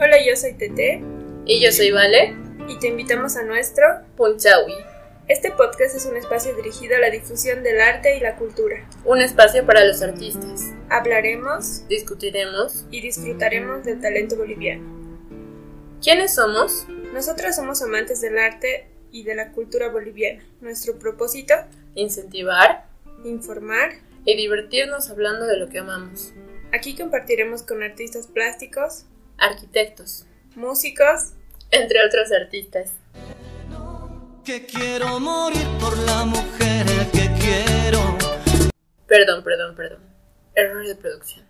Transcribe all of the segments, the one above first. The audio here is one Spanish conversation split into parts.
Hola, yo soy Tete. Y yo soy Vale. Y te invitamos a nuestro Punchawi. Este podcast es un espacio dirigido a la difusión del arte y la cultura. Un espacio para los artistas. Hablaremos, discutiremos y disfrutaremos del talento boliviano. ¿Quiénes somos? Nosotros somos amantes del arte y de la cultura boliviana. Nuestro propósito, incentivar, informar y divertirnos hablando de lo que amamos. Aquí compartiremos con artistas plásticos, arquitectos, músicos, entre otros artistas. Que quiero morir por la mujer que quiero. Perdón, perdón, perdón. Error de producción.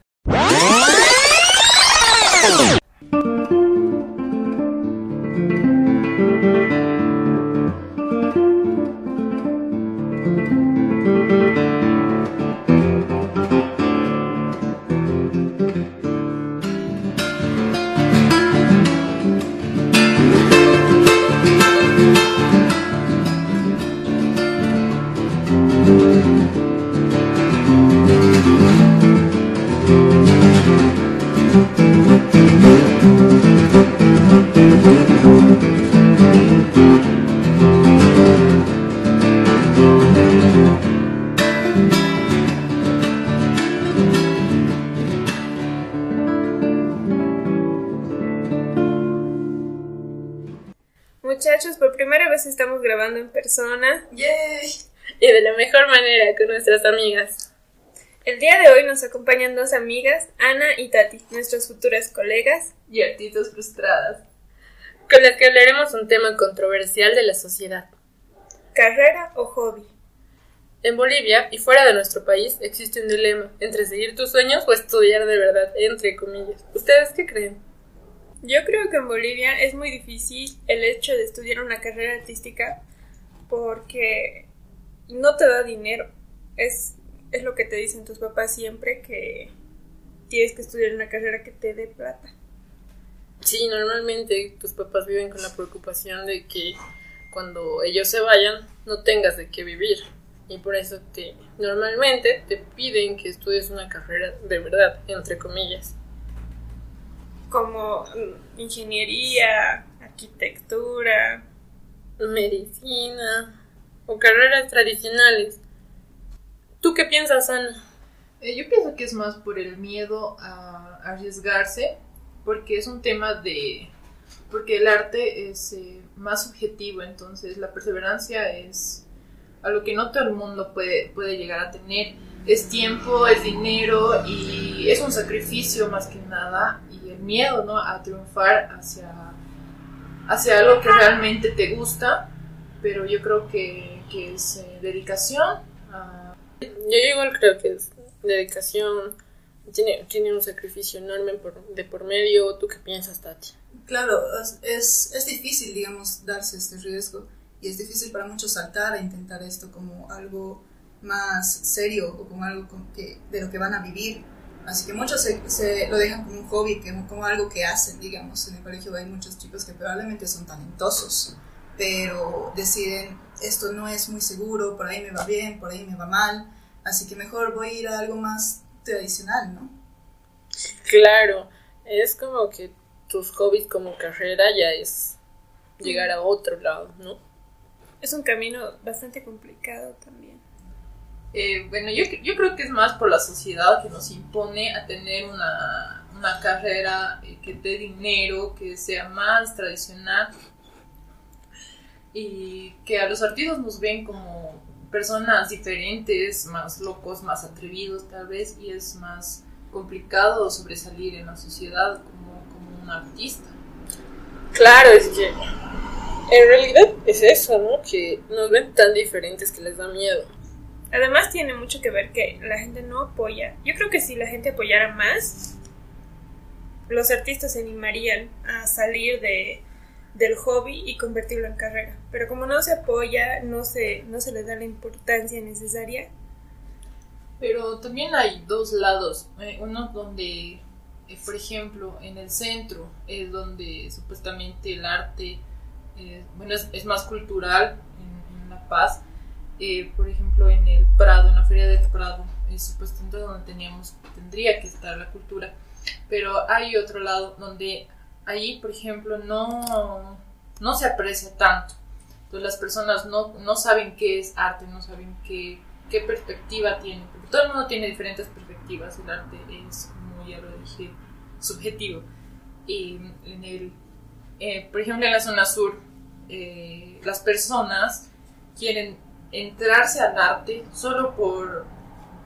Persona. ¡Yay! Y de la mejor manera con nuestras amigas. El día de hoy nos acompañan dos amigas, Ana y Tati, nuestras futuras colegas y artistas frustradas, con las que hablaremos un tema controversial de la sociedad. ¿Carrera o hobby? En Bolivia y fuera de nuestro país existe un dilema entre seguir tus sueños o estudiar de verdad, entre comillas. ¿Ustedes qué creen? Yo creo que en Bolivia es muy difícil el hecho de estudiar una carrera artística porque no te da dinero. Es, es lo que te dicen tus papás siempre que tienes que estudiar una carrera que te dé plata. Sí, normalmente tus papás viven con la preocupación de que cuando ellos se vayan no tengas de qué vivir. Y por eso te normalmente te piden que estudies una carrera de verdad, entre comillas como mm, ingeniería, arquitectura, medicina o carreras tradicionales. ¿Tú qué piensas, Ana? Eh, yo pienso que es más por el miedo a arriesgarse, porque es un tema de... porque el arte es eh, más subjetivo, entonces la perseverancia es algo que no todo el mundo puede, puede llegar a tener. Es tiempo, es dinero y es un sacrificio más que nada miedo, ¿no? A triunfar hacia, hacia algo que realmente te gusta, pero yo creo que, que es eh, dedicación. Yo igual creo que es dedicación, tiene, tiene un sacrificio enorme por, de por medio. ¿Tú qué piensas, Tati? Claro, es, es difícil, digamos, darse este riesgo y es difícil para muchos saltar a intentar esto como algo más serio o como algo que, de lo que van a vivir Así que muchos se, lo dejan como un hobby, como algo que hacen, digamos. En el colegio hay muchos chicos que probablemente son talentosos, pero deciden, esto no es muy seguro, por ahí me va bien, por ahí me va mal, así que mejor voy a ir a algo más tradicional, ¿no? Claro, es como que tus hobbies como carrera ya es llegar a otro lado, ¿no? Es un camino bastante complicado también. Eh, bueno, yo, yo, creo que es más por la sociedad que nos impone a tener una, carrera eh, que dé dinero, que sea más tradicional y que a los artistas nos ven como personas diferentes, más locos, más atrevidos tal vez, y es más complicado sobresalir en la sociedad como un artista. Claro, es que en realidad es eso, ¿no? Que nos ven tan diferentes que les da miedo. Además tiene mucho que ver que la gente no apoya. Yo creo que si la gente apoyara más, los artistas se animarían a salir de, del hobby y convertirlo en carrera. Pero como no se apoya, no se, no se les da la importancia necesaria. Pero también hay dos lados. Eh, uno donde, eh, por ejemplo, en el centro es donde supuestamente el arte eh, bueno, es, más cultural en La Paz eh, por ejemplo, en el Prado, en la Feria del Prado, es supuestamente donde teníamos, tendría que estar la cultura, pero hay otro lado donde ahí, por ejemplo, no, no se aprecia tanto. Entonces las personas no, no saben qué es arte, no saben qué, qué perspectiva tiene, porque todo el mundo tiene diferentes perspectivas, el arte es, como ya lo dije, subjetivo. Y en el, eh, por ejemplo, en la zona sur, eh, las personas quieren entrarse al arte solo por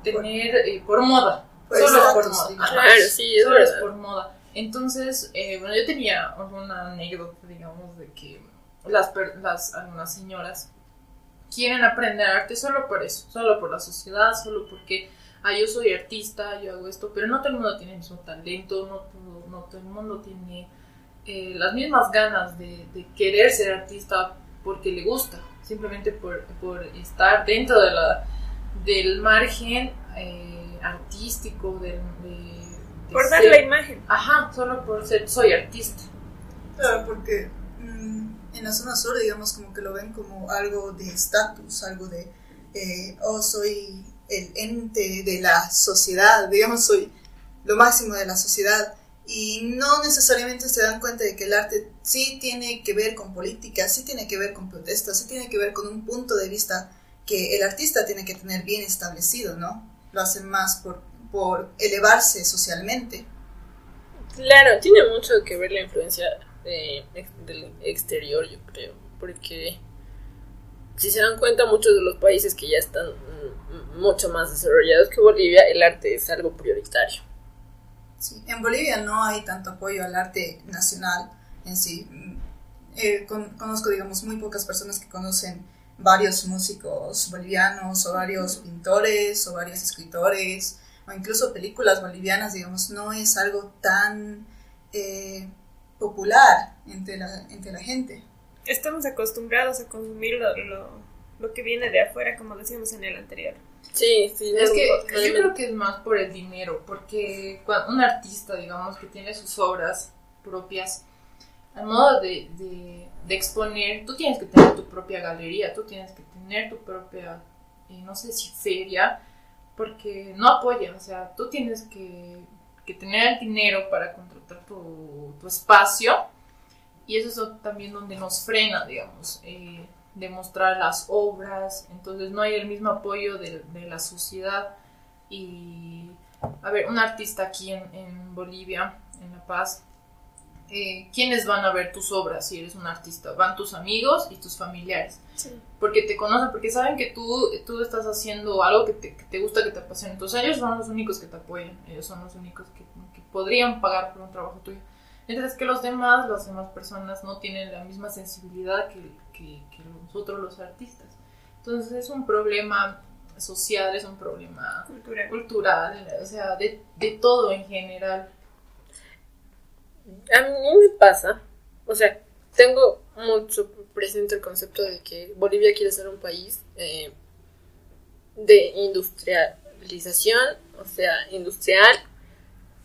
tener, eh, por moda, Por solo estatus, por moda. digamos. Ajá, Claro, sí, es solo es por moda. Entonces, eh, bueno, yo tenía una anécdota, digamos, de que las, per- las algunas señoras quieren aprender arte solo por eso, solo por la sociedad, solo porque, ah, yo soy artista, yo hago esto, pero no todo el mundo tiene el mismo talento, no todo, no todo el mundo tiene eh, las mismas ganas de, de querer ser artista porque le gusta, simplemente por, por estar dentro de la, del margen eh, artístico, del, de, de Por dar la imagen. Ajá, solo por ser, soy artista. Claro, porque mm, en la zona sur, digamos, como que lo ven como algo de estatus, algo de, eh, oh, soy el ente de la sociedad, digamos, soy lo máximo de la sociedad. Y no necesariamente se dan cuenta de que el arte sí tiene que ver con política, sí tiene que ver con protestas, sí tiene que ver con un punto de vista que el artista tiene que tener bien establecido, ¿no? Lo hacen más por, por elevarse socialmente. Claro, tiene mucho que ver la influencia de- del exterior, yo creo, porque si se dan cuenta muchos de los países que ya están mm, mucho más desarrollados que Bolivia, el arte es algo prioritario. Sí, en Bolivia no hay tanto apoyo al arte nacional en sí. Eh, con- conozco, digamos, muy pocas personas que conocen varios músicos bolivianos o varios pintores o varios escritores o incluso películas bolivianas, digamos, no es algo tan eh, popular entre la, entre la gente. Estamos acostumbrados a consumir lo, lo, lo que viene de afuera, como decíamos en el anterior. Sí, sí, Es que yo creo que es más por el dinero, porque cuando un artista, digamos, que tiene sus obras propias, al modo de, de, de exponer, tú tienes que tener tu propia galería, tú tienes que tener tu propia, eh, no sé si feria, porque no apoyan, o sea, tú tienes que, que tener el dinero para contratar tu, tu espacio, y eso es también donde nos frena, digamos, eh, de mostrar las obras, entonces no hay el mismo apoyo de, de la sociedad y, a ver, un artista aquí en, en Bolivia, en La Paz, eh, ¿quiénes van a ver tus obras si eres un artista? Van tus amigos y tus familiares, porque te conocen, porque saben que tú, tú estás haciendo algo que te, que te gusta, que te apasiona, entonces ellos son los únicos que te apoyan, ellos son los únicos que, que podrían pagar por un trabajo tuyo. Mientras que los demás, las demás personas no tienen la misma sensibilidad que, que, que nosotros los artistas. Entonces es un problema social, es un problema Cultura. cultural, o sea, de, de todo en general. A mí me pasa, o sea, tengo mucho presente el concepto de que Bolivia quiere ser un país eh, de industrialización, o sea, industrial,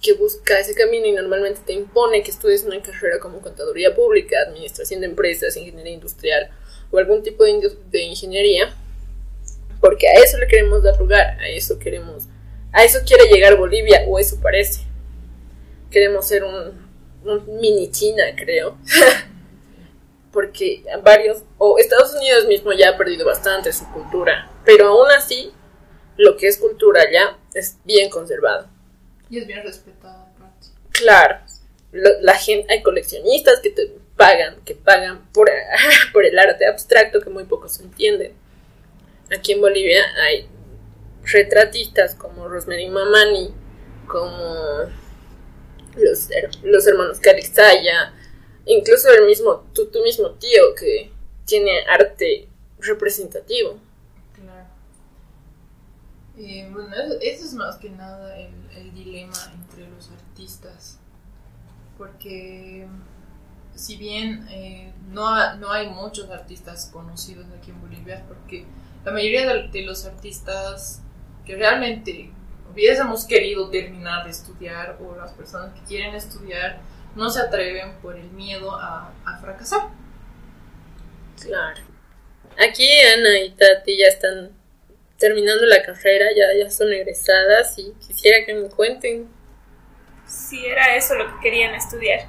que busca ese camino y normalmente te impone que estudies una carrera como contaduría pública, administración de empresas, ingeniería industrial o algún tipo de, de ingeniería, porque a eso le queremos dar lugar, a eso queremos, a eso quiere llegar Bolivia, o eso parece. Queremos ser un, un mini China, creo. porque varios, o Estados Unidos mismo ya ha perdido bastante su cultura, pero aún así, lo que es cultura allá es bien conservado. Y es bien respetado aparte. Claro, la gente, hay coleccionistas que te pagan, que pagan por, por el arte abstracto que muy pocos entienden. Aquí en Bolivia hay retratistas como Rosemary Mamani, como los, her- los hermanos Calixaya, incluso el mismo, tu, tu mismo tío que tiene arte representativo. Claro. Eh, bueno, eso, eso es más que nada el, el dilema entre los artistas. Porque si bien eh, no, no hay muchos artistas conocidos aquí en Bolivia, porque la mayoría de, de los artistas que realmente hubiésemos querido terminar de estudiar o las personas que quieren estudiar no se atreven por el miedo a, a fracasar. Claro. Aquí Ana y Tati ya están terminando la carrera, ya, ya son egresadas y quisiera que me cuenten. Si era eso lo que querían estudiar.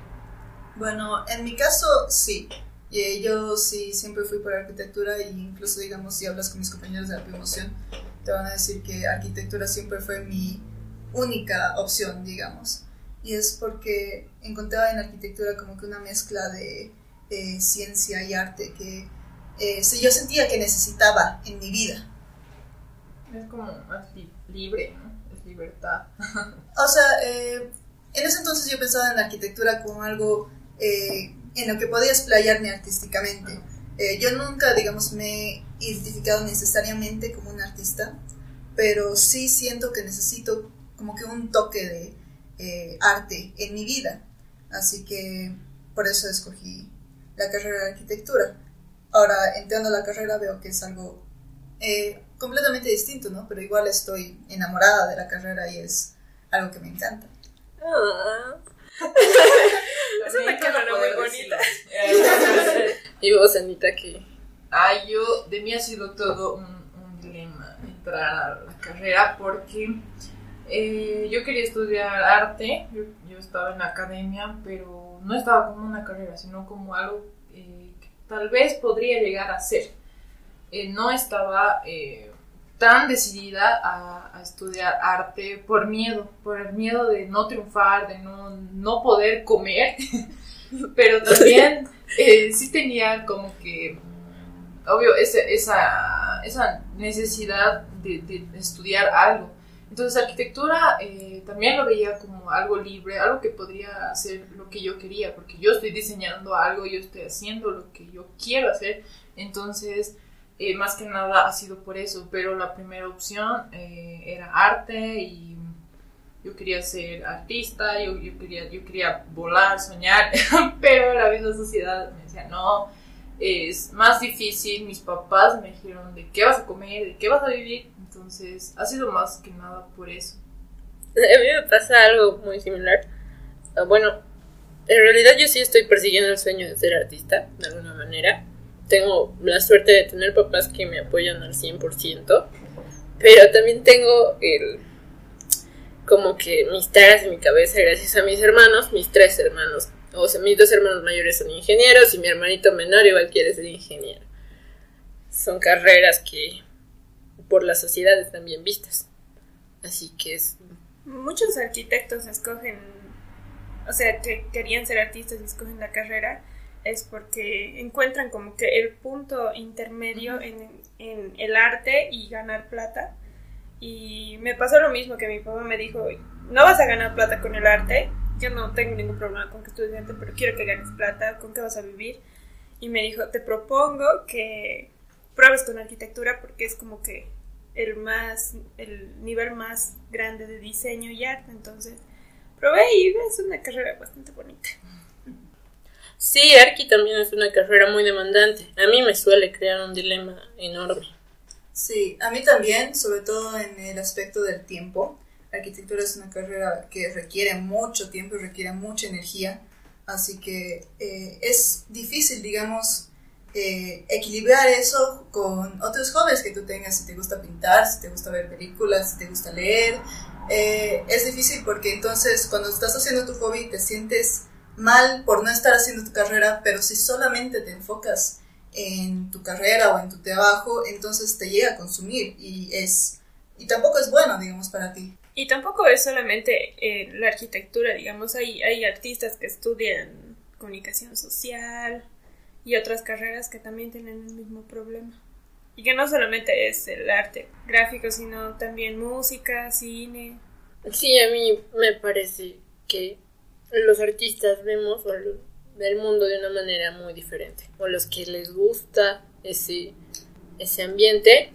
Bueno, en mi caso sí. Eh, yo sí siempre fui por arquitectura e incluso digamos si hablas con mis compañeros de la promoción te van a decir que arquitectura siempre fue mi única opción, digamos. Y es porque encontraba en arquitectura como que una mezcla de eh, ciencia y arte que eh, yo sentía que necesitaba en mi vida. Es como más libre, ¿no? Es libertad. o sea, eh, en ese entonces yo pensaba en la arquitectura como algo eh, en lo que podía explayarme artísticamente. Eh, yo nunca, digamos, me he identificado necesariamente como un artista, pero sí siento que necesito como que un toque de eh, arte en mi vida. Así que por eso escogí la carrera de arquitectura. Ahora, entrando a la carrera, veo que es algo eh, completamente distinto, ¿no? Pero igual estoy enamorada de la carrera y es algo que me encanta. Ah. es una carrera muy bonita. y vos, Anita, que... Ah, yo, de mí ha sido todo un, un dilema entrar a la carrera porque eh, yo quería estudiar arte, yo, yo, estaba en la academia, pero no estaba como una carrera, sino como algo eh, que tal vez podría llegar a ser. Eh, no estaba tan decidida a, a, estudiar arte por miedo, por el miedo de no triunfar, de no, no poder comer, pero también sí tenía como que, obvio, esa, esa, esa necesidad de, de estudiar algo. Entonces arquitectura eh, también lo veía como algo libre, algo que podría hacer lo que yo quería, porque yo estoy diseñando algo, yo estoy haciendo lo que yo quiero hacer, entonces eh, más que nada ha sido por eso, pero la primera opción eh, era arte y yo quería ser artista, yo, yo, quería, yo quería volar, soñar, pero la misma sociedad me decía, no, es más difícil, mis papás me dijeron de qué vas a comer, de qué vas a vivir, entonces, ha sido más que nada por eso. A mí me pasa algo muy similar. Ah, bueno, en realidad yo sí estoy persiguiendo el sueño de ser artista, de alguna manera. Tengo la suerte de tener papás que me apoyan al 100%, pero también tengo el como que mis taras en mi cabeza gracias a mis hermanos, mis tres hermanos. O sea, mis dos hermanos mayores son ingenieros y mi hermanito menor igual quiere ser ingeniero. Son carreras que por la sociedad están bien vistas. Así que es... Muchos arquitectos escogen, o sea, que querían ser artistas y escogen la carrera, es porque encuentran como que el punto intermedio en, en el arte y ganar plata. Y me pasó lo mismo que mi papá me dijo, no vas a ganar plata con el arte, yo no tengo ningún problema con que estudies arte, pero quiero que ganes plata, ¿con qué vas a vivir? Y me dijo, te propongo que pruebes con arquitectura porque es como que el más, el nivel más grande de diseño y arte, entonces probé y es una carrera bastante bonita. Sí, Arqui también es una carrera muy demandante. A mí me suele crear un dilema enorme. Sí, a mí también, sobre todo en el aspecto del tiempo. Arquitectura es una carrera que requiere mucho tiempo y requiere mucha energía, así que eh, es difícil, digamos, eh, equilibrar eso con otros hobbies que tú tengas, si te gusta pintar, si te gusta ver películas, si te gusta leer. Eh, es difícil porque entonces cuando estás haciendo tu hobby te sientes mal por no estar haciendo tu carrera, pero si solamente te enfocas en tu carrera o en tu trabajo, entonces te llega a consumir y es y tampoco es bueno, digamos, para ti. Y tampoco es solamente eh, la arquitectura, digamos, hay, hay artistas que estudian comunicación social, y otras carreras que también tienen el mismo problema. Y que no solamente es el arte gráfico, sino también música, cine. Sí, a mí me parece que los artistas vemos el mundo de una manera muy diferente. O los que les gusta ese, ese ambiente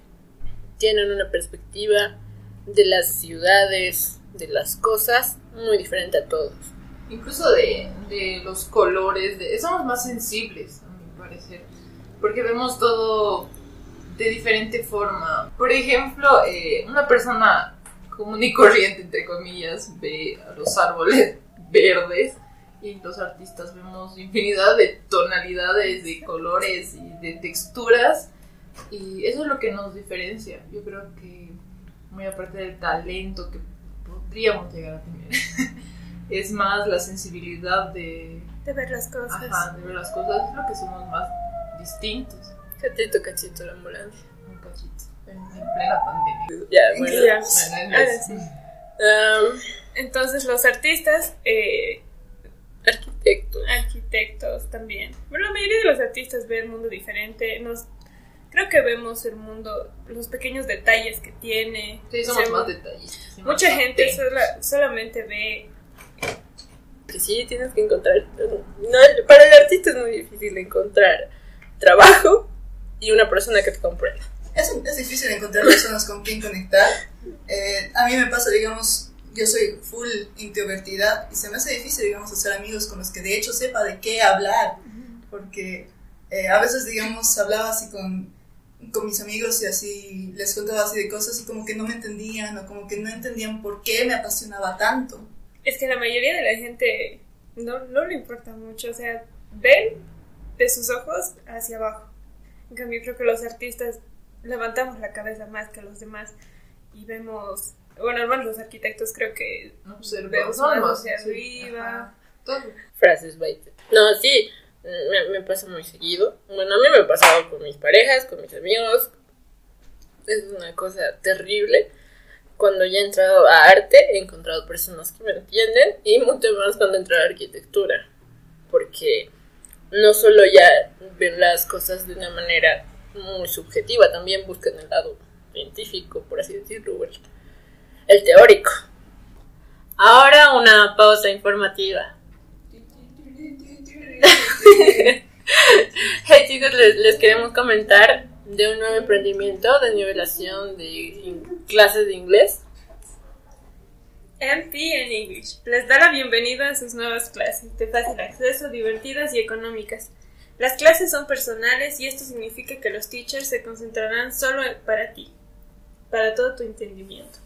tienen una perspectiva de las ciudades, de las cosas, muy diferente a todos. Incluso de, de los colores, de, somos más sensibles porque vemos todo de diferente forma. Por ejemplo, eh, una persona común y corriente, entre comillas, ve a los árboles verdes y los artistas vemos infinidad de tonalidades, de colores y de texturas y eso es lo que nos diferencia. Yo creo que muy aparte del talento que podríamos llegar a tener, es más la sensibilidad de, De ver las cosas. ajá, de ver las cosas, es lo que somos más distintos. Cachito, cachito, la ambulancia. Un cachito, en, en plena pandemia. Ya, bueno. Ya. Bueno, Ahora es- sí. Um, Entonces los artistas, eh, arquitecto. arquitectos también. Bueno, la mayoría de los artistas ve el mundo diferente. Nos, creo que vemos el mundo, los pequeños detalles que tiene. Sí, somos O sea, más detallistas. y más Mucha gente sola- solamente ve Que sí, tienes que encontrar. No, para el artista es muy difícil encontrar trabajo y una persona que te comprenda. Es, es difícil encontrar personas con quien conectar. Eh, a mí me pasa, digamos, yo soy full introvertida y se me hace difícil, digamos, hacer amigos con los que de hecho sepa de qué hablar. Porque eh, a veces, digamos, hablaba así con, con mis amigos y así les contaba así de cosas y como que no me entendían o como que no entendían por qué me apasionaba tanto. Es que la mayoría de la gente no, no le importa mucho, o sea, ven de sus ojos hacia abajo. En cambio, creo que los artistas levantamos la cabeza más que los demás y vemos, bueno, al menos los arquitectos creo que Observamos vemos más más, hacia arriba. Todo. Frases baite. No, sí, me, me pasa muy seguido. Bueno, a mí me ha pasado con mis parejas, con mis amigos. Es una cosa terrible. Cuando ya he entrado a arte, he encontrado personas que me entienden y mucho más cuando entré a arquitectura. Porque no solo ya ven las cosas de una manera muy subjetiva, también buscan el lado científico, por así decirlo, el, teórico. Ahora una pausa informativa. Hey chicos, les, queremos comentar de un nuevo emprendimiento de nivelación de clases de inglés. MP en English les da la bienvenida a sus nuevas clases de fácil acceso, divertidas y económicas. Las clases son personales y esto significa que los teachers se concentrarán solo para ti, para todo tu entendimiento.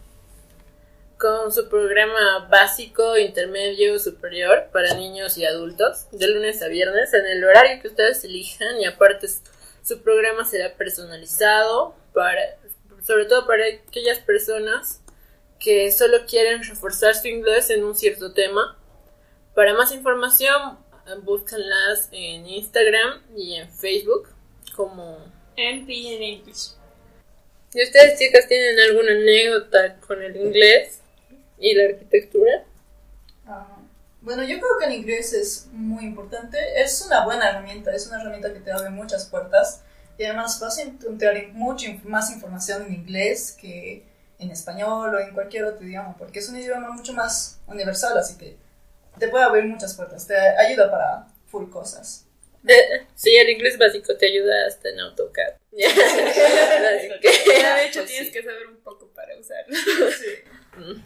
Con su programa básico, intermedio, superior para niños y adultos, de lunes a viernes, en el horario que ustedes elijan y aparte su programa será personalizado para, sobre todo para aquellas personas que solo quieren reforzar su inglés en un cierto tema. Para más información, búscanlas en Instagram y en Facebook como... MP en English. ¿Y ustedes chicas tienen alguna anécdota con el inglés y la arquitectura? Ah, bueno, yo creo que el inglés es muy importante. Es una buena herramienta, es una herramienta que te abre muchas puertas. Y además vas a encontrar mucha inf- más información en inglés que en español o en cualquier otro idioma, porque es un idioma mucho más universal, así que te puede abrir muchas puertas, te ayuda para full cosas. Eh, Sí, el inglés básico te ayuda hasta en AutoCAD. Así que, de hecho, pues tienes sí. que saber un poco para usarlo. mm,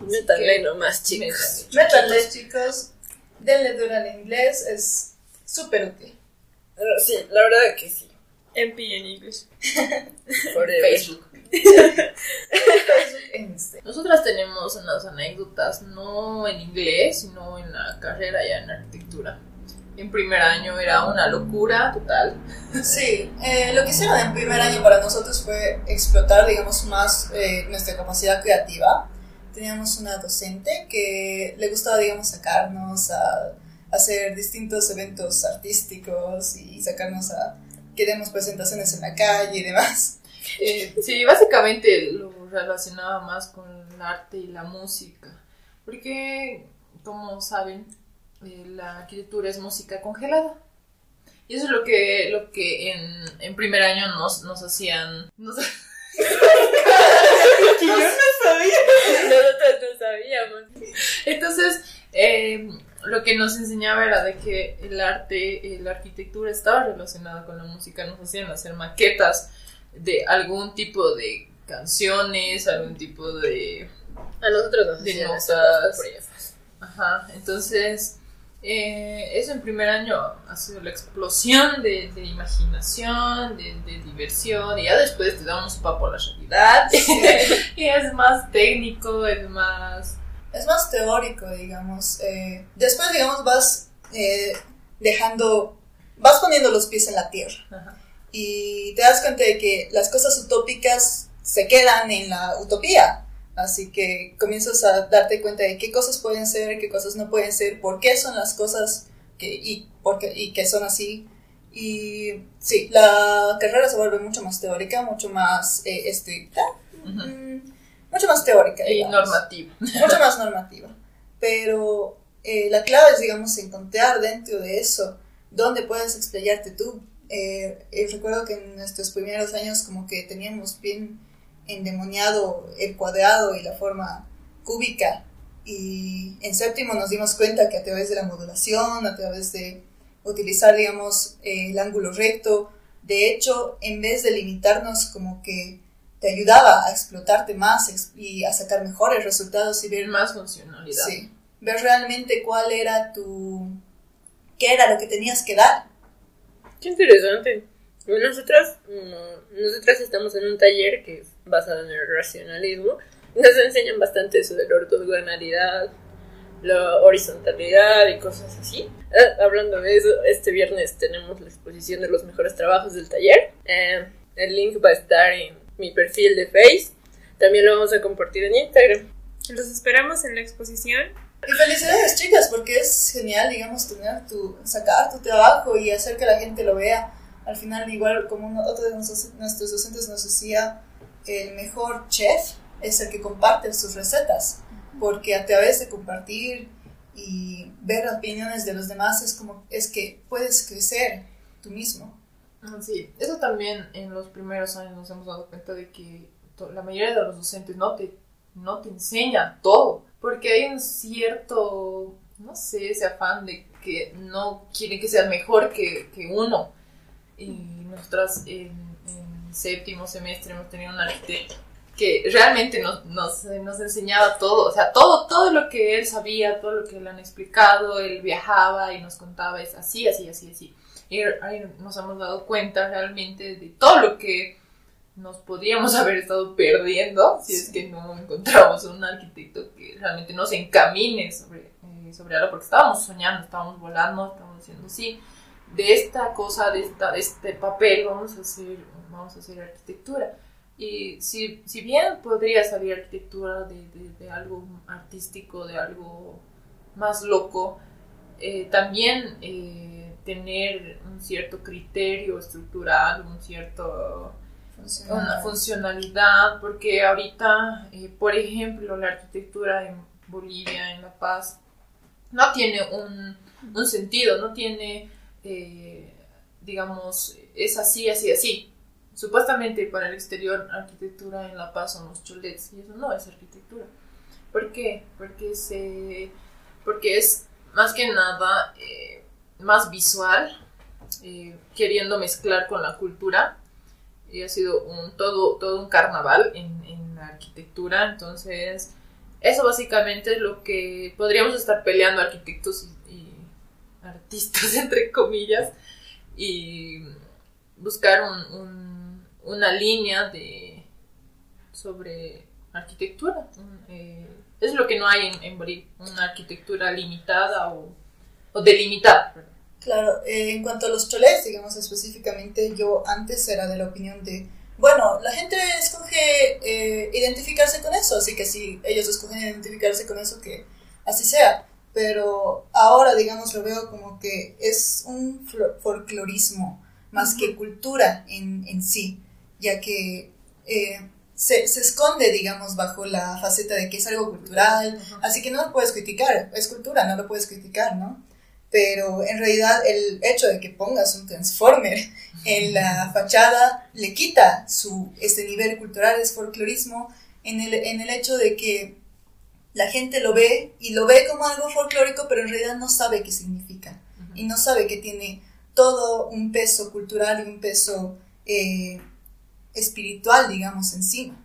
métanle nomás, chicos. Métanle, chicos, denle duro al inglés, es súper útil. Pero Sí, la verdad que sí. MP en English. Forever. Facebook. Facebook e Instagram. Nosotras tenemos unas anécdotas, no en inglés, sino en la carrera ya en arquitectura. En primer año era una locura total. Sí, eh, lo que hicieron en primer año para nosotros fue explotar, digamos, más eh, nuestra capacidad creativa. Teníamos una docente que le gustaba, digamos, sacarnos a, hacer distintos eventos artísticos y sacarnos a que demos presentaciones en la calle y demás. Eh, sí, básicamente lo relacionaba más con el arte y la música. Porque, como saben, eh, la arquitectura es música congelada. Y eso es lo que, lo que en, en primer año nos, nos hacían. nos- Nosotros no sabíamos. Entonces, eh, lo que nos enseñaba era de que el arte, la arquitectura estaba relacionada con la música. Nos hacían hacer maquetas de algún tipo de canciones, algún tipo de... A nosotros nos De hacían notas. Ajá, entonces... eh, eso en primer año ha sido la explosión de, de imaginación, de, de diversión, y ya después te damos un papo a la realidad. y es más técnico, es más Es más teórico, digamos. eh, después, digamos, vas eh, dejando, vas poniendo los pies en la tierra. Ajá. y te das cuenta de que las cosas utópicas se quedan en la utopía. Así que comienzas a darte cuenta de qué cosas pueden ser, qué cosas no pueden ser, por qué son las cosas que, y, por qué, y que son así. Y sí, la carrera se vuelve mucho más teórica, mucho más eh, estricta, mm, mucho más teórica. Y digamos. normativa. mucho más normativa. Pero eh, la clave es, digamos, encontrar dentro de eso dónde puedes explayarte tú. Eh, eh, recuerdo que en nuestros primeros años como que teníamos bien endemoniado el cuadrado y la forma cúbica y en séptimo nos dimos cuenta que a través de la modulación, a través de utilizar, digamos, eh, el ángulo recto, de hecho, en vez de limitarnos como que te ayudaba a explotarte más y a sacar mejores resultados y ver más funcionalidad. Sí. Ver realmente cuál era tu. qué era lo que tenías que dar. Qué interesante. Nosotras, mm, nosotras estamos en un taller que es basado en el racionalismo. Nos enseñan bastante eso de la ortogonalidad, la horizontalidad y cosas así. Ah, hablando de eso, este viernes tenemos la exposición de los mejores trabajos del taller. Eh, el link va a estar en mi perfil de Face. También lo vamos a compartir en Instagram. Los esperamos en la exposición. Y felicidades, chicas, porque es genial, digamos, tener tu. sacar tu trabajo y hacer que la gente lo vea. Al final, igual, como uno- otro de nuestros, nuestros docentes nos decía, el mejor chef es el que comparte sus recetas. Porque a través de compartir y ver opiniones de los demás es como. es que puedes crecer tú mismo. Ah, Sí, eso también en los primeros años nos hemos dado cuenta de que la mayoría de los docentes no te, no te enseñan todo, porque hay un cierto, no sé, ese afán de que no quieren que seas mejor que, que uno. Y nosotras en séptimo semestre hemos tenido un arquitecto que realmente nos, nos, nos enseñaba todo, o sea, todo, todo lo que él sabía, todo lo que le han explicado, él viajaba y nos contaba, es así, así, así, así. Y ahí nos hemos dado cuenta realmente de todo lo que nos podríamos haber estado perdiendo si es que no encontramos un arquitecto que realmente nos encamine sobre, eh, sobre algo, porque estábamos soñando, estábamos volando, estábamos diciendo, sí, de esta cosa, de, esta, de este papel vamos a hacer, vamos a hacer arquitectura. Y si, si bien podría salir arquitectura de, de, de algo artístico, de algo más loco, eh, también eh, tener un cierto criterio estructural, un cierto una funcionalidad, porque ahorita, eh, por ejemplo, la arquitectura en Bolivia, en La Paz, no tiene un, un sentido, no tiene, digamos, es así, así, así. Supuestamente para el exterior, arquitectura en La Paz son los cholets, y eso no es arquitectura. ¿Por qué? Porque, se, porque es más que nada eh, más visual, eh, queriendo mezclar con la cultura y ha sido un, todo, todo un carnaval en, en la arquitectura. Entonces, eso básicamente es lo que podríamos estar peleando arquitectos y, artistas, entre comillas, y buscar un, una línea de sobre arquitectura. Eh, es lo que no hay en, en Bolivia, una arquitectura limitada o, o delimitada. perdón. Claro, eh, en cuanto a los cholés, digamos específicamente, yo antes era de la opinión de, bueno, la gente escoge eh, identificarse con eso, así que si ellos escogen identificarse con eso, que así sea. Pero ahora, digamos, lo veo como que es un folclorismo más que cultura en, en sí, ya que eh, se, se esconde, digamos, bajo la faceta de que es algo cultural, así que no lo puedes criticar, es cultura, no lo puedes criticar, ¿no? pero en realidad el hecho de que pongas un transformer en la fachada le quita su este nivel cultural es folclorismo en el, en el hecho de que la gente lo ve y lo ve como algo folclórico pero en realidad no sabe qué significa. Y no sabe que tiene todo un peso cultural y un peso eh, espiritual digamos encima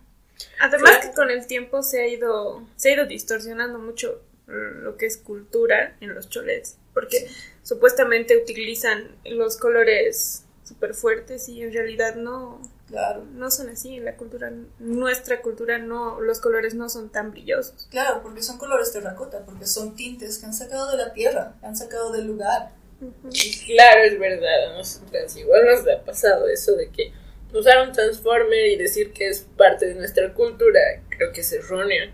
Además Claro. que con el tiempo se ha ido, se ha ido distorsionando mucho lo que es cultura en los cholets, porque supuestamente utilizan los colores súper fuertes y en realidad no, claro no son así. En la cultura, nuestra cultura, no, los colores no son tan brillosos. claro porque son colores terracota porque son tintes que han sacado de la tierra que han sacado del lugar Y Claro, es verdad, a nosotras igual nos ha pasado eso de que usar un transformer y decir que es parte de nuestra cultura, creo que es erróneo.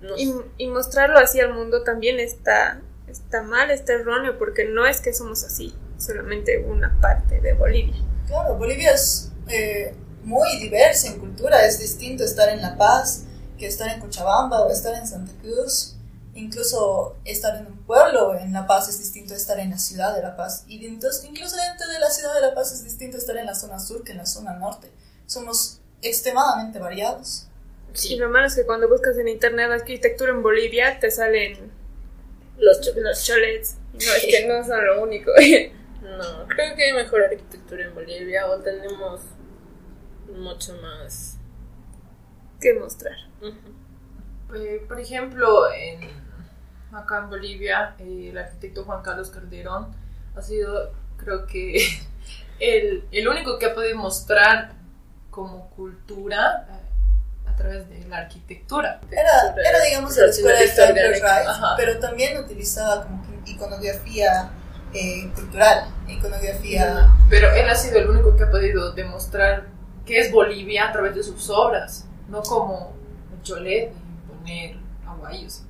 No Y, y mostrarlo así al mundo también está, está mal, está erróneo, porque no es que somos así, solamente una parte de Bolivia. Claro, Bolivia es eh, muy diversa en cultura, es distinto estar en La Paz que estar en Cochabamba o estar en Santa Cruz. Incluso estar en un pueblo en La Paz es distinto a estar en la ciudad de La Paz. Y entonces, incluso dentro de la ciudad de La Paz es distinto estar en la zona sur que en la zona norte. Somos extremadamente variados. Y Sí, lo malo es que cuando buscas en internet arquitectura en Bolivia, te salen los cho- los cholets. No, es que no son lo único. No, creo que hay mejor arquitectura en Bolivia o tenemos mucho más. que mostrar. Eh, por ejemplo, en, acá en Bolivia, eh, el arquitecto Juan Carlos Calderón ha sido, creo que, el, el único que ha podido mostrar como cultura eh, a través de la arquitectura. Era, era digamos, la escuela de Ajá. pero también utilizaba como que iconografía eh, cultural, iconografía... Pero él ha sido el único que ha podido demostrar qué es Bolivia a través de sus obras, no como Cholet y poner poner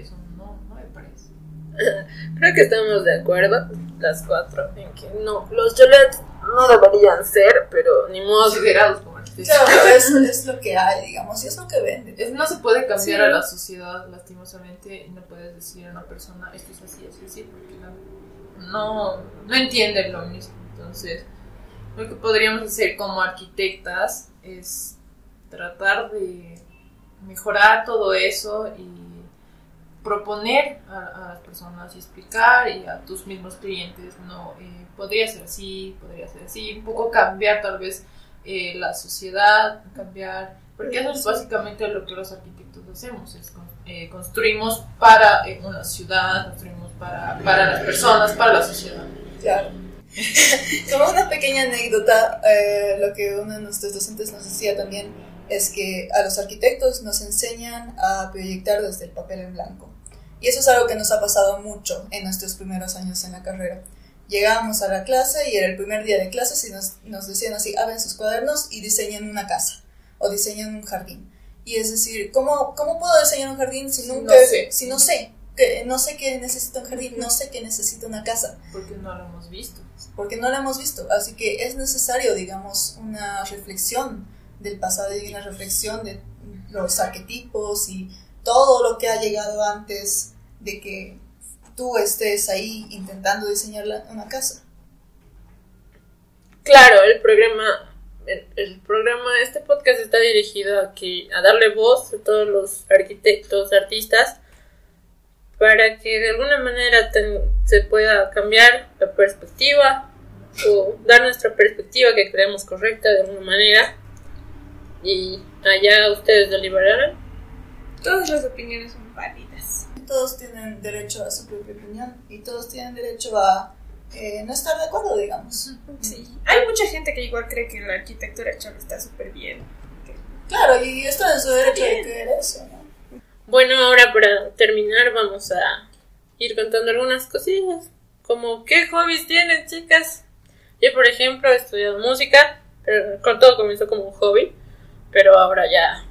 eso, no, no me parece. Creo que estamos de acuerdo, las cuatro, en que no, los cholets no deberían ser, pero ni modo. Considerados como. Claro, es, es lo que hay, digamos, y es lo que vende. Es- no se puede cambiar Sí. a la sociedad, lastimosamente, y no puedes decir a una persona esto es así, así, así, porque no, no, no entienden lo mismo. Entonces, lo que podríamos hacer como arquitectas es tratar de mejorar todo eso y proponer a, a las personas y explicar y a tus mismos clientes, no, eh, podría ser así, podría ser así, un poco cambiar tal vez eh, la sociedad, cambiar, porque eso es básicamente lo que los arquitectos hacemos, es con- eh, construimos para eh, una ciudad, construimos para, para las personas, para la sociedad. Claro. Como una pequeña anécdota, eh, lo que uno de nuestros docentes nos decía también es que a los arquitectos nos enseñan a proyectar desde el papel en blanco. Y eso es algo que nos ha pasado mucho en nuestros primeros años en la carrera. Llegábamos a la clase y era el primer día de clases y nos, nos decían así, abren sus cuadernos y diseñen una casa o diseñen un jardín. Y es decir, ¿cómo, cómo puedo diseñar un jardín si nunca, no sé. si no sé? Que no sé que necesita un jardín, no sé que necesita una casa Porque no lo hemos visto. porque no la hemos visto. Así que es necesario, digamos, una reflexión del pasado y una reflexión de los arquetipos y todo lo que ha llegado antes de que tú estés ahí intentando diseñar la- una casa. Claro, el programa, el, programa, este podcast está dirigido a que a darle voz a todos los arquitectos, artistas, para que de alguna manera se pueda cambiar la perspectiva o dar nuestra perspectiva que creemos correcta de alguna manera y allá ustedes deliberarán. Todas las opiniones son válidas. Todos tienen derecho a su propia opinión y todos tienen derecho a eh, no estar de acuerdo, digamos. Sí. Hay mucha gente que igual cree que la arquitectura chava está súper bien. Claro, y está en su derecho de creer eso, ¿no? Bueno, ahora para terminar vamos a ir contando algunas cosillas, como qué hobbies tienen chicas. Yo por ejemplo he estudiado música, pero con todo comenzó como un hobby, pero ahora ya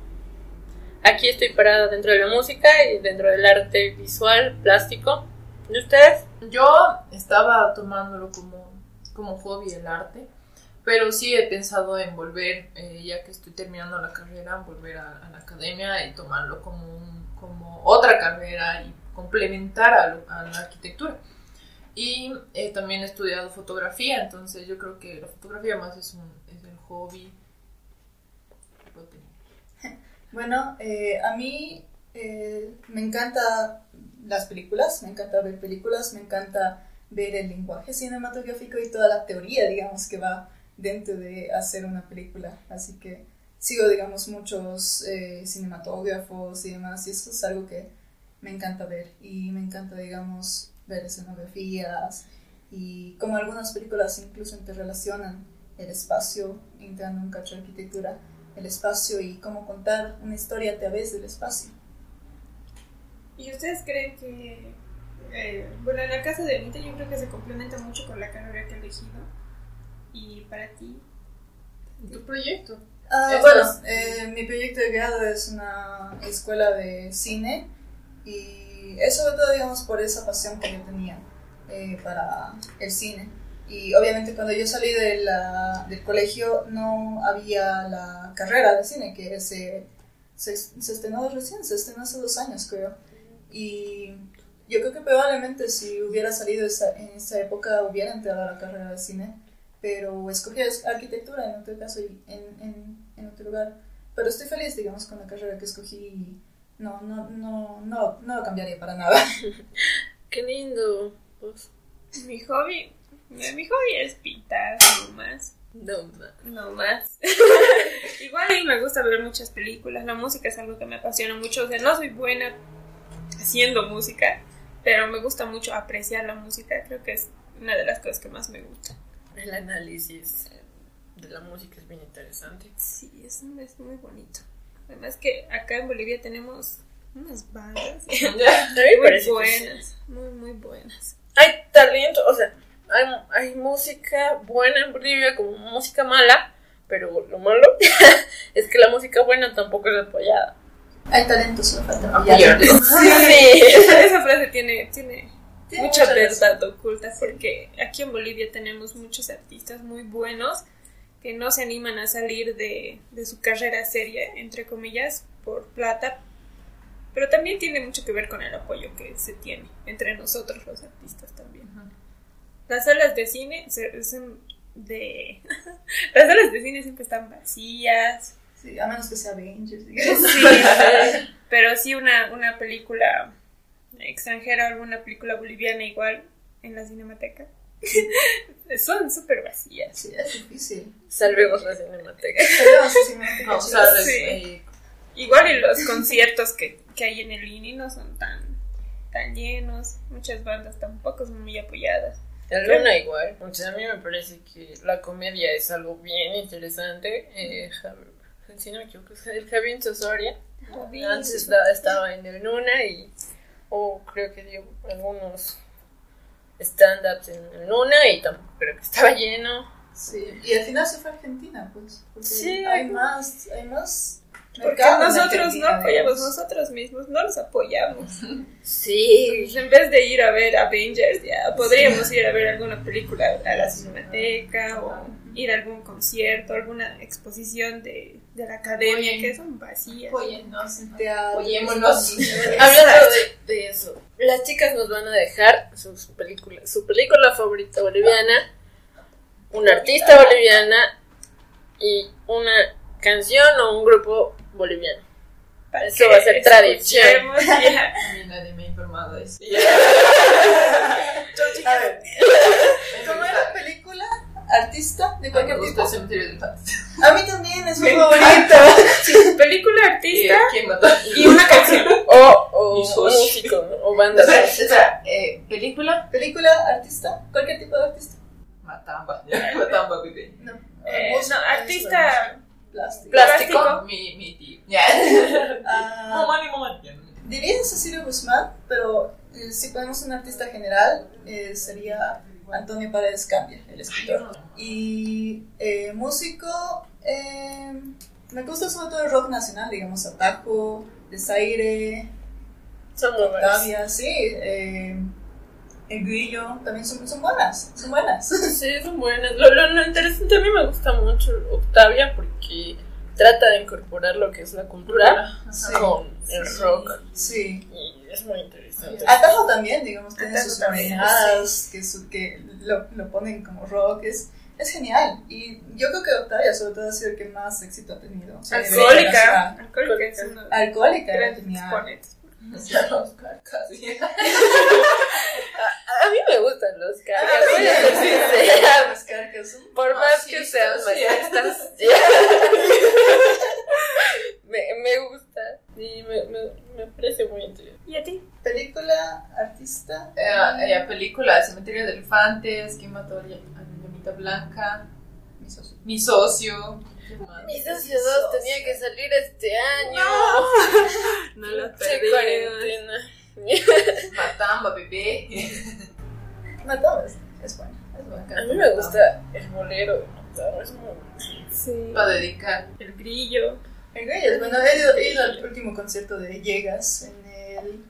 aquí estoy parada dentro de la música y dentro del arte visual, plástico. ¿Y ustedes? Yo estaba tomándolo como, como hobby el arte, pero sí he pensado en volver, eh, ya que estoy terminando la carrera, volver a, la academia y tomarlo como, un- como otra carrera y complementar a, lo- a la arquitectura. Y eh, también he estudiado fotografía, entonces yo creo que la fotografía más es, un, es el hobby. Bueno, eh, a mí eh, me encanta las películas, me encanta ver películas, me encanta ver el lenguaje cinematográfico y toda la teoría, digamos, que va dentro de hacer una película. Así que sigo, digamos, muchos eh, cinematógrafos y demás, y eso es algo que me encanta ver. Y me encanta, digamos, ver escenografías y como algunas películas incluso interrelacionan el espacio, entrando un cacho de arquitectura el espacio y cómo contar una historia a través del espacio. ¿Y ustedes creen que, eh, bueno, en la casa de Anita yo creo que se complementa mucho con la carrera que ha elegido? Y para ti, ¿Tu proyecto? Ah, bueno, eh, mi proyecto de grado es una escuela de cine y es sobre todo, digamos, por esa pasión que yo tenía eh, para el cine. Y obviamente cuando yo salí de la- del colegio no había la carrera de cine, que se, se, se estrenó recién, se estrenó hace dos años, creo. Y yo creo que probablemente si hubiera salido esa- en esa época hubiera entrado a la carrera de cine pero escogí es- arquitectura en otro caso y en, en, en otro lugar. Pero estoy feliz, digamos, con la carrera que escogí y no, no, no, no, no lo cambiaría para nada. Qué lindo. Pues, Mi hobby, mi hobby es pintar, no más. no, ma. No más. Igual y me gusta ver muchas películas. La música es algo que me apasiona mucho. O sea, no soy buena haciendo música, pero me gusta mucho apreciar la música. Creo que es una de las cosas que más me gusta. El análisis de la música es bien interesante. Sí, es, es muy bonito. Además que acá en Bolivia tenemos unas bandas muy buenas, muy, muy buenas. Hay talento, o sea, hay, hay música buena en Bolivia como música mala, pero lo malo es que la música buena tampoco es apoyada. Hay talento, solo falta Apoyar. Sí. Esa, frase tiene, tiene Tiene mucha mucha verdad oculta porque aquí en Bolivia tenemos muchos artistas muy buenos que no se animan a salir de, de su carrera seria, entre comillas, por plata, pero también tiene mucho que ver con el apoyo que se tiene entre nosotros los artistas también. Las salas de cine se- son de... Las salas de cine siempre están vacías, Sí, a menos que sea Avengers, digamos. Sí, pero sí una, una película extranjera, alguna película boliviana igual en la cinemateca. Son súper vacías. Sí, es difícil. Salvemos la cinemateca. Sé si me No, sabes, Sí. eh, Igual y los conciertos que, que hay en el INI no son tan, tan llenos. Muchas bandas tampoco son muy apoyadas. La luna igual. O sea, a mí me parece que la comedia es algo bien interesante. Eh, Javi- si no me equivoco, el Javier Sosoria. Antes estaba, en el Luna y o creo que dio algunos stand-ups en el Luna y tampoco creo que estaba lleno. Sí, y al final se fue a Argentina, pues. Porque Sí. hay más, hay más. Porque nosotros no apoyamos nosotros mismos, no los apoyamos. Sí. En vez de ir a ver Avengers, ya podríamos ir a ver alguna película a la cinemateca o ir a algún concierto, alguna exposición de, de la academia Oye. que son vacías. apóyennos. Teatro, Apoyémonos. Hablando de, de eso, las chicas nos van a dejar sus películas, su película favorita boliviana, una artista boliviana y una canción o un grupo boliviano. Para Eso que va a ser tradición. nadie me ha informado de eso. A ver, ¿cómo era la película? ¿Artista? ¿De Me cualquier gusta tipo? A mí también es mi Me favorito. Película artista ¿Quién mató? y una canción. O, o Y músico, o banda. Espera, espera, eh, ¿película? ¿Película? ¿Artista? ¿Cualquier tipo de artista? Matamba. Matamba, bebé. No. Eh, Música, no, artista Plástico. Plástico. Mi, mi tío. Ya. Ah, Momani, momani. Ya. diría Cecilio Guzmán, pero eh, si ponemos un artista general, eh, sería Antonio Paredes Cambia, el escritor. Y eh, músico, eh, me gusta sobre todo el rock nacional, digamos, Atajo, Desaire, Son. Octavia, sí, eh, El Grillo, también son, son buenas, son buenas. Sí, son buenas. Lo, lo, lo interesante a mí me gusta mucho Octavia porque trata de incorporar lo que es la cultura Sí. con el rock Sí. y es muy interesante. Atajo también, digamos, tiene Atajo sus manejadas que, su- que lo, lo ponen como rock, es, es genial. Y yo creo que Octavia sobre todo ha sido el que más éxito ha tenido. o sea, alcohólica. Alcohólica Alcohólica, era grandes genial. exponentes. Casi. A mí me gustan los cargas, Ah, voy a ser sincera. Los carcas son Por más que sean machistas. me, me gusta y me, me, me parece muy interesante. ¿Y a ti? Película, artista. Eh, eh, película, Cementerio de Elefantes, ¿Quién mató a a la Llamita Blanca? Mi socio. Mi socio. Mi socio 2 tenía que salir este año. No lo Che, perdimos. cuarentena. Matamba, bebé. No, todo es, es bueno, es bueno. A mí me gusta el bolero es muy Sí. Para dedicar. El grillo. El Grillos, bueno, he ido, he ido al último concierto de Llegas en el.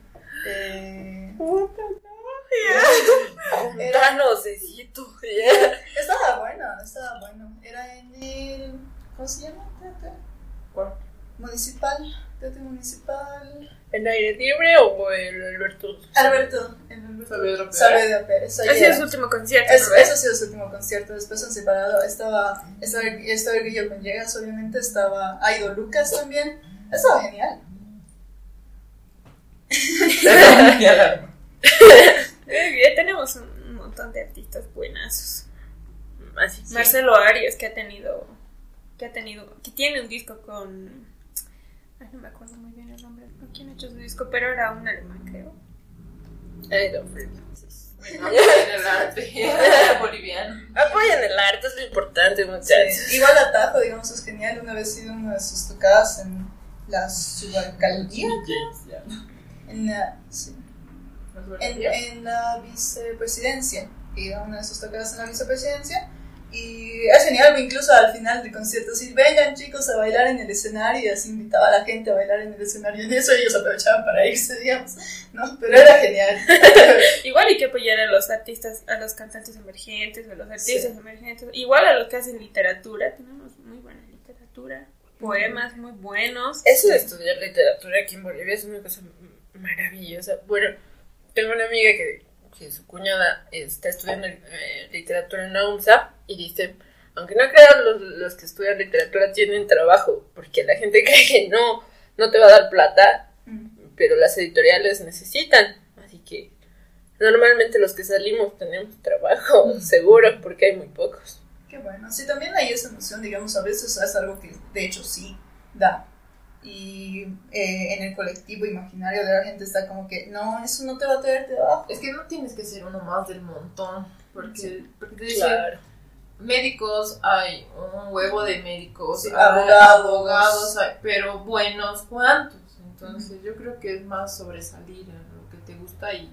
Eh, Era- no necesito. estaba bueno, estaba bueno. Era en el. ¿Cómo se llama? Teatro ¿Cuál? Municipal. Teatro Municipal. ¿En aire libre o el Alberto? Alberto. el Alberto Saavedra Pérez. Sido era. su último concierto. Es- ¿no? ese ha sido su último concierto. Después han separado. Estaba, estaba, estaba el Grillo con Llegas, obviamente. Estaba Aido Lucas también. Estaba genial. Ya tenemos un, montón de artistas buenazos. Así Marcelo Arias que ha tenido que ha tenido que tiene un disco con ay, no me acuerdo muy bien el nombre con quién ha hecho su disco pero era un alemán creo Fred Francis. Apoyen el arte boliviano. Apoyen el arte, es lo importante, muchachos. Sí, Igual Atajo, digamos, es genial. Una vez he ido a una de sus tocadas en la subalcaldía. En la, sí, en, en la vicepresidencia. He ido a una de sus tocadas en la vicepresidencia. Y es genial, incluso al final del concierto, sí, vengan chicos a bailar en el escenario, y así invitaba a la gente a bailar en el escenario, y en eso ellos aprovechaban para irse, digamos, ¿no? Pero era genial. igual hay que apoyar a los artistas a los cantantes emergentes a los artistas emergentes igual a los que hacen literatura tenemos muy buena literatura poemas muy buenos Eso de estudiar literatura aquí en Bolivia es una cosa maravillosa. Bueno, tengo una amiga que, que su cuñada está estudiando eh, literatura en la UMSA y dice, aunque no crean los, los que estudian literatura tienen trabajo, porque la gente cree que no, no te va a dar plata, pero las editoriales necesitan. Así que normalmente los que salimos tenemos trabajo seguro porque hay muy pocos. Qué bueno. Sí, también hay esa noción, digamos, a veces es algo que de hecho sí da. Y eh, en el colectivo imaginario de la gente está como que, no, eso no te va a traer trabajo. Es que no tienes que ser uno más del montón. Porque, porque te dicen, Claro. médicos hay un huevo de médicos, Sí, hay abogados. abogados hay- pero buenos cuantos. Entonces yo creo que es más sobresalir en lo que te gusta y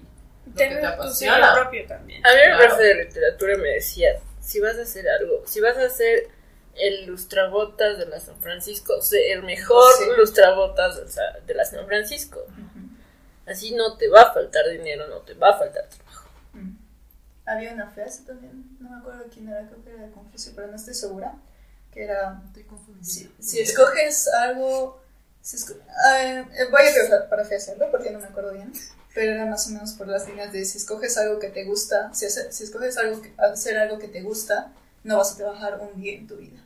lo que te tener tu apasiona. propio también A mí mi Claro. profe de literatura me decía, si vas a hacer algo, si vas a hacer el lustrabotas de la San Francisco, sé el mejor Sí. lustrabotas de la- San Francisco. Así no te va a faltar dinero, no te va a faltar trabajo. Había una frase también, no me acuerdo quién era, creo que era de Confucio, pero no estoy segura, que era, Estoy confundida. si, si escoges algo, si esco- eh, voy a parafrasearlo porque no me acuerdo bien, pero era más o menos por las líneas de si escoges algo que te gusta, si, hace- si escoges algo que- hacer algo que te gusta, no vas a trabajar un día en tu vida.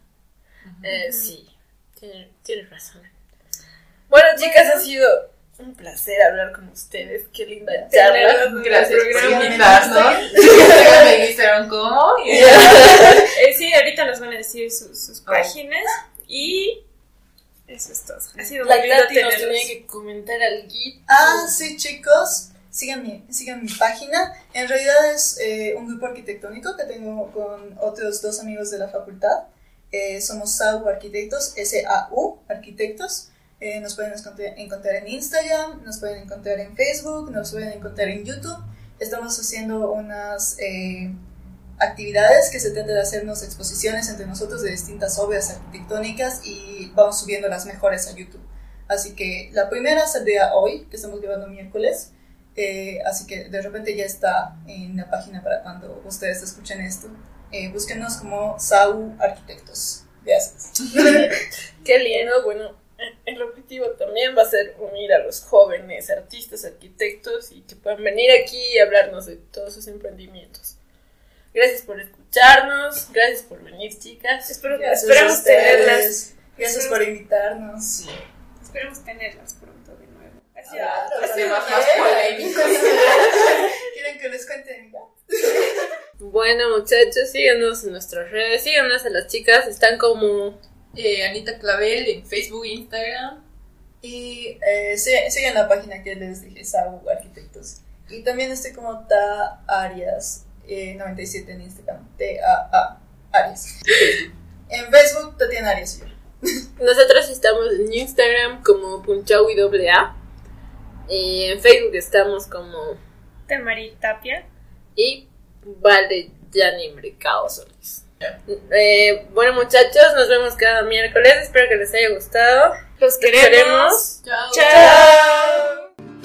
Eh, sí, tienes tienes razón. Bueno, chicas, ha sido un placer hablar con ustedes. Qué linda charla. Gracias por invitarnos. Me dijeron cómo. Sí ahorita nos van a decir sus, sus Oh. páginas y eso es todo ha sido La muy Tati nos tenía que comentar algo. Ah, sí, chicos, sigan mi, sigan mi página. En realidad es eh, un grupo arquitectónico que tengo con otros dos amigos de la facultad. Eh, somos SAU Arquitectos, S-A-U Arquitectos. Eh, nos pueden encontrar en Instagram, nos pueden encontrar en Facebook, nos pueden encontrar en YouTube. Estamos haciendo unas eh, actividades que se trata de hacernos exposiciones entre nosotros de distintas obras arquitectónicas y vamos subiendo las mejores a YouTube. Así que la primera saldría hoy, que estamos grabando miércoles. eh, así que de repente ya está en la página para cuando ustedes escuchen esto. Eh, búsquenos como SAU Arquitectos. Gracias. Qué lindo, bueno, el objetivo también va a ser unir a los jóvenes artistas, arquitectos y que puedan venir aquí y hablarnos de todos sus emprendimientos. Gracias por escucharnos, gracias por venir, chicas. Espero, Gracias esperamos tenerlas Gracias por invitarnos. esperemos tenerlas pronto de nuevo muy más bien. polémicos. ¿Quieren que les cuente de mi? Bueno, muchachos, síganos en nuestras redes, síganos a las chicas, están como Eh, Anita Clavel en Facebook e Instagram. Y eh, sigan la página que les dije, SAU Arquitectos. Y también estoy como Ta Arias eh, 97 en Instagram. T-A-A Arias. En Facebook, Tatiana Arias. y yo. Nosotros estamos en Instagram como punchawi.a y en Facebook estamos como Tamari Tapia y vale Yanni Mercado Solís. Eh, bueno, muchachos, nos vemos cada miércoles. Espero que les haya gustado. Los queremos. queremos. Chao. Chao.